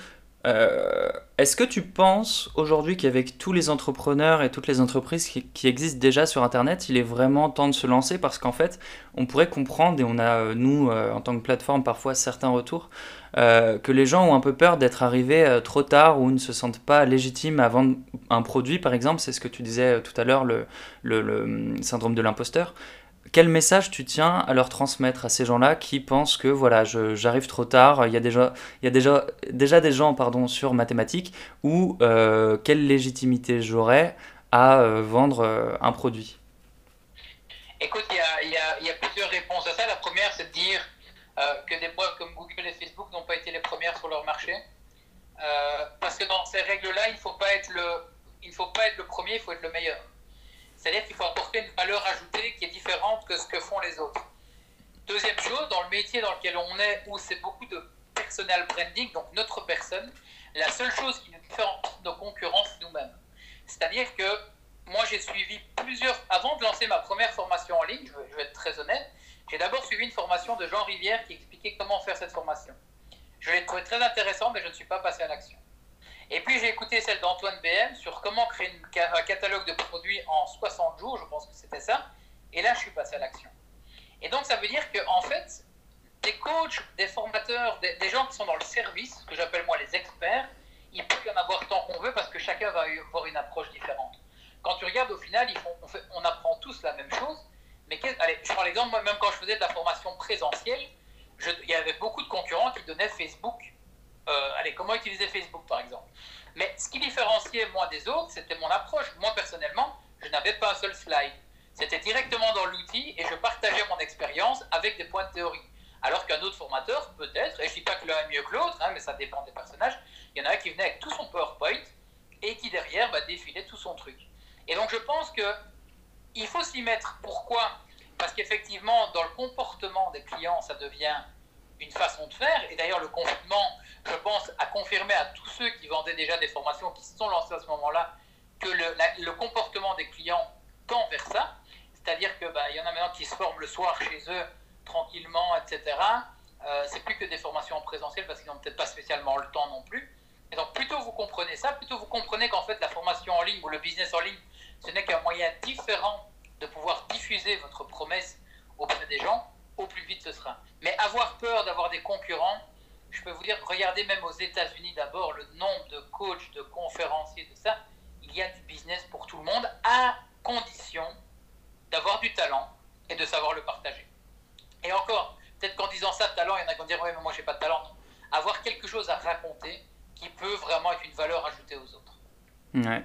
Est-ce que tu penses aujourd'hui qu'avec tous les entrepreneurs et toutes les entreprises qui, existent déjà sur Internet, il est vraiment temps de se lancer? Parce qu'en fait, on pourrait comprendre, et on a, nous, en tant que plateforme, parfois certains retours, euh, que les gens ont un peu peur d'être arrivés euh, trop tard ou ne se sentent pas légitimes à vendre un produit, par exemple, c'est ce que tu disais euh, tout à l'heure, le, le, hum, syndrome de l'imposteur. Quel message tu tiens à leur transmettre à ces gens-là qui pensent que voilà, j'arrive trop tard, il y a déjà, il y a déjà, déjà des gens pardon, sur mathématiques, ou quelle légitimité j'aurais à vendre un produit? Écoute, il y a, plusieurs réponses à ça. La première, c'est de dire euh, que des boîtes comme Google et Facebook n'ont pas été les premières sur leur marché. Euh, parce que dans ces règles-là, il ne faut faut pas être le premier, il faut être le meilleur. C'est-à-dire qu'il faut apporter une valeur ajoutée qui est différente que ce que font les autres. Deuxième chose, dans le métier dans lequel on est, où c'est beaucoup de personal branding, donc notre personne, la seule chose qui nous différencie de nos concurrents, c'est nous-mêmes. C'est-à-dire que moi, j'ai suivi plusieurs. Avant de lancer ma première formation en ligne, je vais être très honnête, j'ai d'abord suivi une formation de Jean Rivière qui expliquait comment faire cette formation. Je l'ai trouvé très intéressant, mais je ne suis pas passé à l'action. Et puis j'ai écouté celle d'Antoine BM sur comment créer un catalogue de produits en 60 jours, je pense que c'était ça. Et là, je suis passé à l'action. Et donc, ça veut dire qu'en en fait, des coachs, des formateurs, des, gens qui sont dans le service, ce que j'appelle moi les experts, il peut y en avoir tant qu'on veut parce que chacun va avoir une approche différente. Quand tu regardes au final, on, on apprend tous la même chose, mais allez, je prends l'exemple, moi, même quand je faisais de la formation présentielle, il y avait beaucoup de concurrents qui donnaient Facebook. Euh, allez, comment utiliser Facebook, par exemple? Mais ce qui différenciait moi des autres, c'était mon approche. Moi, personnellement, je n'avais pas un seul slide. C'était directement dans l'outil et je partageais mon expérience avec des points de théorie. Alors qu'un autre formateur, peut-être, et je ne dis pas que l'un est mieux que l'autre, hein, mais ça dépend des personnages, il y en a un qui venait avec tout son PowerPoint et qui derrière bah, défilait tout son truc. Et donc je pense que il faut s'y mettre. Pourquoi? Parce qu'effectivement, dans le comportement des clients, ça devient une façon de faire. Et d'ailleurs, le confinement, je pense, a confirmé à tous ceux qui vendaient déjà des formations, qui se sont lancés à ce moment-là, que le, comportement des clients tend vers ça. C'est-à-dire qu'il bah, y en a maintenant qui se forment le soir chez eux, tranquillement, etc. Euh, c'est plus que des formations en présentiel parce qu'ils n'ont peut-être pas spécialement le temps non plus. Et donc, plutôt vous comprenez ça, plutôt vous comprenez qu'en fait, la formation en ligne ou le business en ligne, ce n'est qu'un moyen différent de pouvoir diffuser votre promesse auprès des gens, au plus vite ce sera. Mais avoir peur d'avoir des concurrents, je peux vous dire, regardez même aux États-Unis d'abord le nombre de coachs, de conférenciers, de ça. Il y a du business pour tout le monde, à condition d'avoir du talent et de savoir le partager. Et encore, peut-être qu'en disant ça, talent, il y en a qui vont dire, oui, mais moi, j'ai pas de talent. Avoir quelque chose à raconter qui peut vraiment être une valeur ajoutée aux autres. Ouais.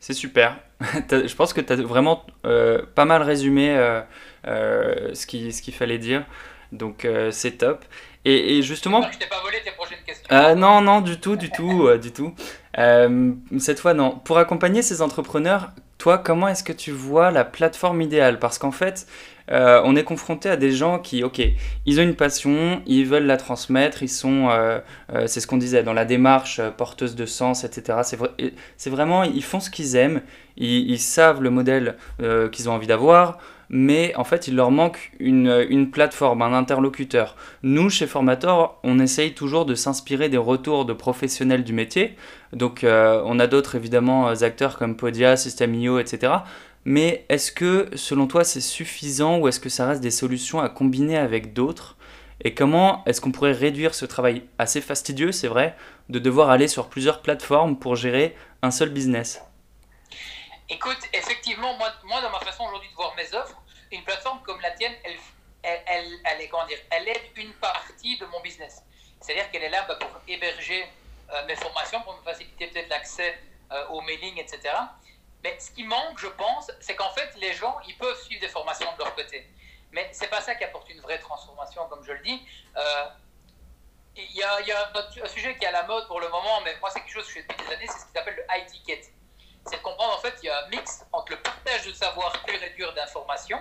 C'est super. je pense que tu as vraiment euh, pas mal résumé euh, ce qu'il ce qu'il fallait dire. Donc c'est top. Et, et justement... Je t'ai pas volé tes prochaines questions. non, non, du tout, du tout, du tout. cette fois, non. Pour accompagner ces entrepreneurs, toi, comment est-ce que tu vois la plateforme idéale? Parce qu'en fait, euh, on est confronté à des gens qui, ok, ils ont une passion, ils veulent la transmettre, ils sont, euh, euh, c'est ce qu'on disait, dans la démarche porteuse de sens, etc. C'est vraiment, ils font ce qu'ils aiment, ils, savent le modèle qu'ils ont envie d'avoir, mais en fait, il leur manque une, une, plateforme, un interlocuteur. Nous, chez Formator, on essaye toujours de s'inspirer des retours de professionnels du métier. Donc, on a d'autres, évidemment, acteurs comme Podia, System.io, etc. Mais est-ce que, selon toi, c'est suffisant ou est-ce que ça reste des solutions à combiner avec d'autres? Et comment est-ce qu'on pourrait réduire ce travail? Assez fastidieux, c'est vrai, de devoir aller sur plusieurs plateformes pour gérer un seul business Écoute, effectivement, moi, dans ma façon aujourd'hui de voir mes offres, une plateforme comme la tienne, elle, elle, elle, est, aide une partie de mon business. C'est-à-dire qu'elle est là bah, pour héberger euh, mes formations, pour me faciliter peut-être l'accès euh, au mailing, etc. Mais ce qui manque, je pense, c'est qu'en fait, les gens, ils peuvent suivre des formations de leur côté. Mais c'est pas ça qui apporte une vraie transformation, comme je le dis. Euh, il y a un, sujet qui est à la mode pour le moment, mais moi, c'est quelque chose que je fais depuis des années, c'est ce qui s'appelle le high ticket. C'est de comprendre, en fait, il y a un mix entre le partage de savoir pur et dur d'informations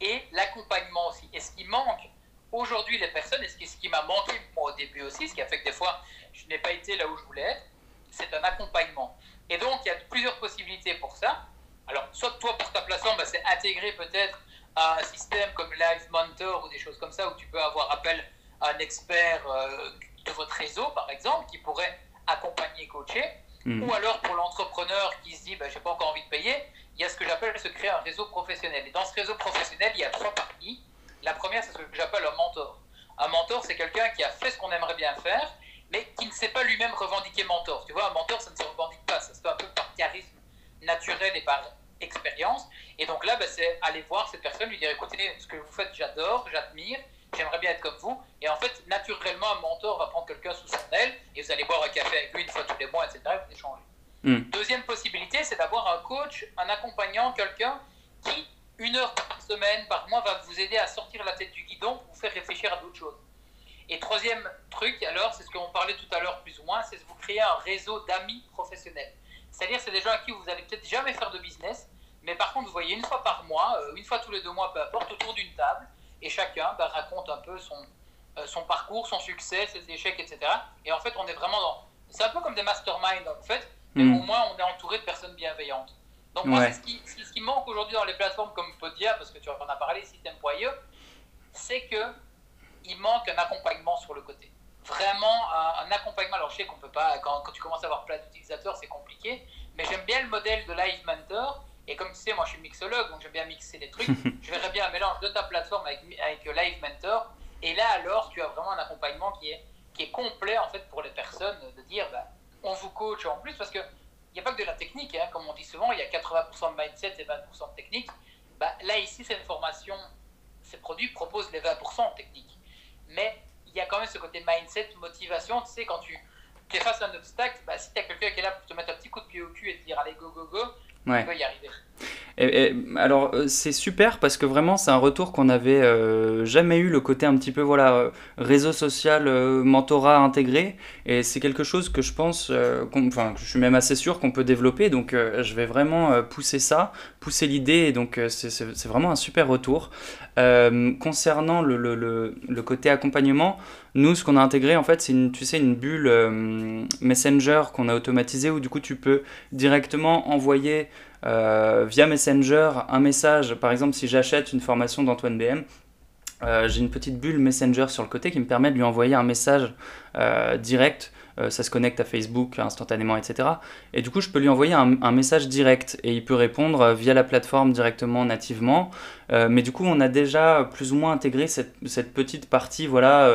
et l'accompagnement aussi. Et ce qui manque aujourd'hui les personnes, et ce qui, ce qui m'a manqué au début aussi, ce qui a fait que des fois, je n'ai pas été là où je voulais être, c'est un accompagnement. Et donc, il y a plusieurs possibilités pour ça. Alors, soit toi, pour ta plateforme, bah, c'est intégrer peut-être un système comme Live Mentor ou des choses comme ça, où tu peux avoir appel à un expert euh, de votre réseau, par exemple, qui pourrait accompagner, coacher. Hmm. Ou alors pour l'entrepreneur qui se dit, je n'ai pas encore envie de payer, il y a ce que j'appelle se créer un réseau professionnel. Et dans ce réseau professionnel, il y a trois parties. La première, c'est ce que j'appelle un mentor. Un mentor, c'est quelqu'un qui a fait ce qu'on aimerait bien faire, mais qui ne sait pas lui-même revendiquer mentor. Tu vois, un mentor, ça ne se revendique pas, ça se fait un peu par charisme naturel et par expérience. Et donc là, bah, c'est aller voir cette personne, lui dire, écoutez, ce que vous faites, j'adore, j'admire, j'aimerais bien être comme vous. Et en fait, naturellement, un mentor va prendre quelqu'un sous son aile et vous allez boire un café avec lui une fois tous les mois, etc. Et vous échangez. Hmm. Deuxième possibilité, c'est d'avoir un coach, un accompagnant, quelqu'un qui, une heure par semaine, par mois, va vous aider à sortir la tête du guidon pour vous faire réfléchir à d'autres choses. Et troisième truc, alors, c'est ce qu'on parlait tout à l'heure plus ou moins, c'est de vous créer un réseau d'amis professionnels. C'est-à-dire, c'est des gens à qui vous allez peut-être jamais faire de business, mais par contre, vous voyez une fois par mois, euh, une fois tous les deux mois, peu importe, autour d'une table, et chacun bah, raconte un peu son, euh, son parcours, son succès, ses échecs, etc. Et en fait, on est vraiment dans. C'est un peu comme des masterminds, en fait, mais hmm. au moins, on est entouré de personnes bienveillantes. Donc, moi, c'est ce qui, ce qui manque aujourd'hui dans les plateformes comme Podia, parce que tu en as parlé, System.io, c'est que il manque un accompagnement sur le côté. Vraiment un, accompagnement. Alors je sais qu'on peut pas, quand, quand, tu commences à avoir plein d'utilisateurs, c'est compliqué, mais j'aime bien le modèle de Live Mentor. Et comme tu sais, moi je suis mixologue, donc j'aime bien mixer des trucs. je verrais bien un mélange de ta plateforme avec, avec Live Mentor. Et là alors, tu as vraiment un accompagnement qui est, qui est complet en fait pour les personnes, de dire bah, on vous coach en plus, parce que il n'y a pas que de la technique, hein, comme on dit souvent, il y a 80% de mindset et 20% de technique. Bah, là ici, cette formation, ces produits proposent les 20% de technique mais il y a quand même ce côté mindset, motivation. Tu sais, quand tu, es face à un obstacle, bah, si tu as quelqu'un qui est là pour te mettre un petit coup de pied au cul et te dire allez, go, go, go, tu peux y arriver. Alors euh, c'est super parce que vraiment c'est un retour qu'on n'avait euh, jamais eu le côté un petit peu voilà euh, réseau social mentorat intégré. Et c'est quelque chose que je pense enfin je suis même assez sûr qu'on peut développer. Donc je vais vraiment pousser ça pousser l'idée. Et donc c'est vraiment un super retour. Concernant le, le, le, le, côté accompagnement nous ce qu'on a intégré en fait c'est une tu sais une bulle messenger qu'on a automatisé où du coup tu peux directement envoyer euh, via Messenger un message. Par exemple, si j'achète une formation d'Antoine BM, euh, j'ai une petite bulle Messenger sur le côté qui me permet de lui envoyer un message euh, direct ça se connecte à Facebook instantanément, etc. Et du coup, je peux lui envoyer un, message direct et il peut répondre via la plateforme directement nativement. Euh, mais du coup, on a déjà plus ou moins intégré cette, petite partie. Voilà,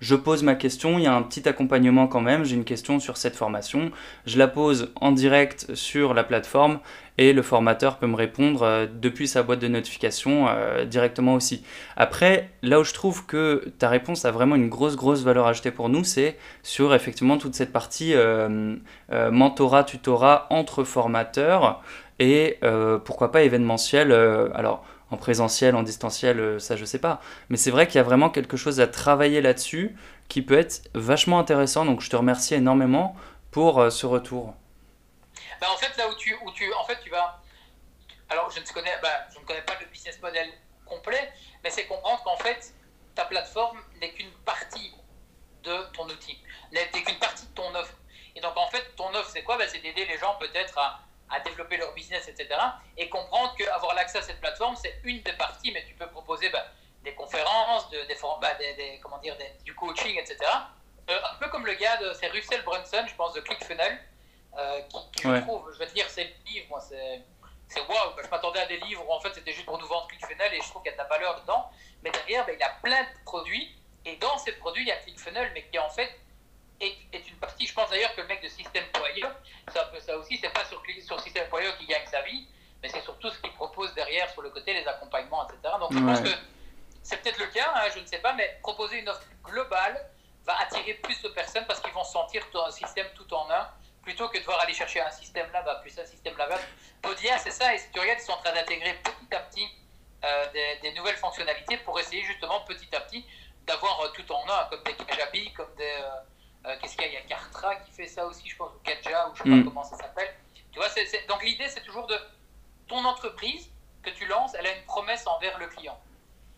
je pose ma question, il y a un petit accompagnement quand même. J'ai une question sur cette formation, je la pose en direct sur la plateforme et le formateur peut me répondre depuis sa boîte de notification directement aussi. Après, là où je trouve que ta réponse a vraiment une grosse, grosse valeur ajoutée pour nous, c'est sur effectivement toute cette partie euh, euh, mentorat, tutorat entre formateurs et euh, pourquoi pas événementiel. alors en présentiel, en distanciel, ça je sais pas. Mais c'est vrai qu'il y a vraiment quelque chose à travailler là-dessus qui peut être vachement intéressant. Donc je te remercie énormément pour ce retour. Bah, en fait, là où tu, où tu, en fait, tu vas. Alors je ne connais, bah, je ne connais pas le business model complet, mais c'est comprendre qu'en fait, ta plateforme n'est qu'une partie de ton outil n'est qu'une partie de ton offre. Et donc, en fait, ton offre, c'est quoi? Ben, C'est d'aider les gens peut-être à, à, développer leur business, etc. Et comprendre qu'avoir l'accès à cette plateforme, c'est une des parties, mais tu peux proposer ben, des conférences, de, des, ben, des, comment dire, du coaching, etc. Euh, un peu comme le gars, de, c'est Russell Brunson, je pense, de ClickFunnels, euh, qui, je trouve, je vais te dire, c'est le livre, moi, c'est c'est waouh, je m'attendais à des livres où en fait c'était juste pour nous vendre ClickFunnels et je trouve qu'il y a de la valeur dedans, mais derrière ben, il a plein de produits Et dans ces produits, il y a ClickFunnels, mais qui en fait est, est une partie. Je pense d'ailleurs que le mec de System.io, peu ça aussi, c'est pas sur, sur System.io qui gagne sa vie, mais c'est surtout ce qu'il propose derrière sur le côté, les accompagnements, etc. Donc je pense que c'est peut-être le cas, hein, je ne sais pas, mais proposer une offre globale va attirer plus de personnes parce qu'ils vont sentir un système tout en un plutôt que de devoir aller chercher un système là-bas, plus un système là-bas. Podia, c'est ça, et si tu regardes, ils sont en train d'intégrer petit à petit euh, des, nouvelles fonctionnalités pour essayer justement petit à petit d'avoir euh, tout en un, comme des Kajabi, comme des. Euh, qu'est-ce qu'il y a? Il y a Kartra qui fait ça aussi, je pense, ou Kaja, ou je ne sais pas mm. comment ça s'appelle. Tu vois, donc l'idée, c'est toujours de. Ton entreprise que tu lances, elle a une promesse envers le client.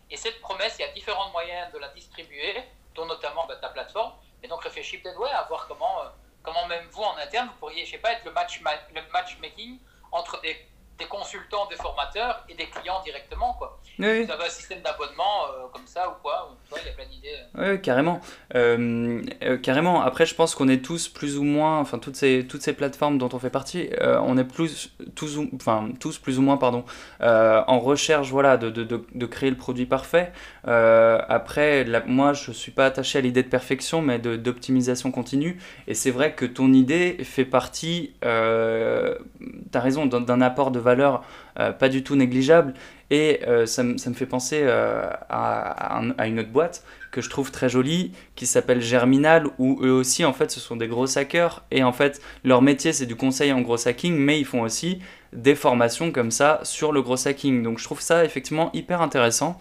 Et cette promesse, il y a différents moyens de la distribuer, dont notamment bah, ta plateforme. Et donc réfléchis peut-être ouais, à voir comment, euh, comment même vous en interne, vous pourriez, je sais pas, être le, match, le matchmaking entre des des consultants, des formateurs et des clients directement. Quoi. Oui. Vous avez un système d'abonnement euh, comme ça ou quoi Il y a plein d'idées. Oui, carrément. Euh, euh, carrément. Après, je pense qu'on est tous plus ou moins, enfin toutes ces, toutes ces plateformes dont on fait partie, on est plus, tous, enfin, tous plus ou moins pardon, en recherche voilà, de, de, de, créer le produit parfait. après, moi, je ne suis pas attaché à l'idée de perfection, mais d'optimisation continue. Et c'est vrai que ton idée fait partie, tu as raison, d'un apport de valeur euh, pas du tout négligeable. Et euh, ça, ça, me fait penser euh, à, à, une autre boîte que je trouve très jolie qui s'appelle Germinal où eux aussi en fait ce sont des gros hackers et en fait leur métier c'est du conseil en gros hacking mais ils font aussi des formations comme ça sur le gros hacking. Donc je trouve ça effectivement hyper intéressant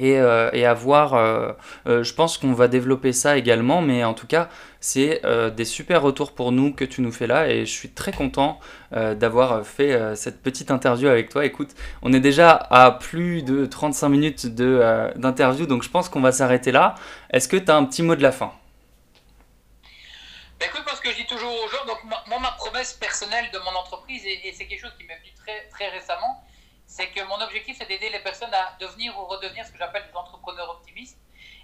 et, euh, à euh, euh, je pense qu'on va développer ça également, mais en tout cas, c'est des super retours pour nous que tu nous fais là, et je suis très content d'avoir fait cette petite interview avec toi. Écoute, on est déjà à plus de 35 minutes d'interview, donc je pense qu'on va s'arrêter là. Est-ce que tu as un petit mot de la fin? Ben écoute, parce que je dis toujours aux gens, donc moi, ma promesse personnelle de mon entreprise, et, et c'est quelque chose qui m'est venu très, très récemment, c'est que mon objectif, c'est d'aider les personnes à devenir ou redevenir ce que j'appelle des entrepreneurs optimistes.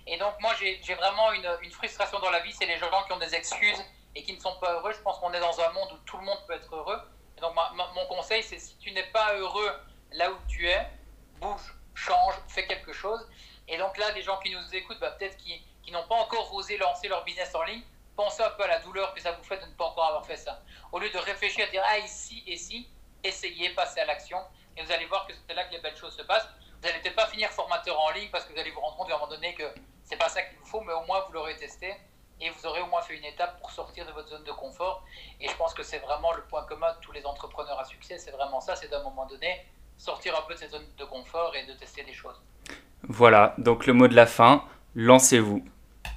Et donc, moi, j'ai vraiment une, frustration dans la vie, c'est les gens qui ont des excuses et qui ne sont pas heureux. Je pense qu'on est dans un monde où tout le monde peut être heureux. Et donc, mon conseil, c'est si tu n'es pas heureux là où tu es, bouge, change, fais quelque chose. Et donc là, les gens qui nous écoutent, bah, peut-être qui, qui n'ont pas encore osé lancer leur business en ligne, pensez un peu à la douleur que ça vous fait de ne pas encore avoir fait ça. Au lieu de réfléchir, à dire, ah, ici et si, essayez, passez à l'action et vous allez voir que c'est là que les belles choses se passent. Vous n'allez peut-être pas finir formateur en ligne parce que vous allez vous rendre compte à un moment donné que c'est pas ça qu'il vous faut, mais au moins vous l'aurez testé et vous aurez au moins fait une étape pour sortir de votre zone de confort. Et je pense que c'est vraiment le point commun de tous les entrepreneurs à succès, c'est vraiment ça, c'est d'un moment donné sortir un peu de cette zone de confort et de tester des choses. Voilà, donc le mot de la fin, lancez-vous.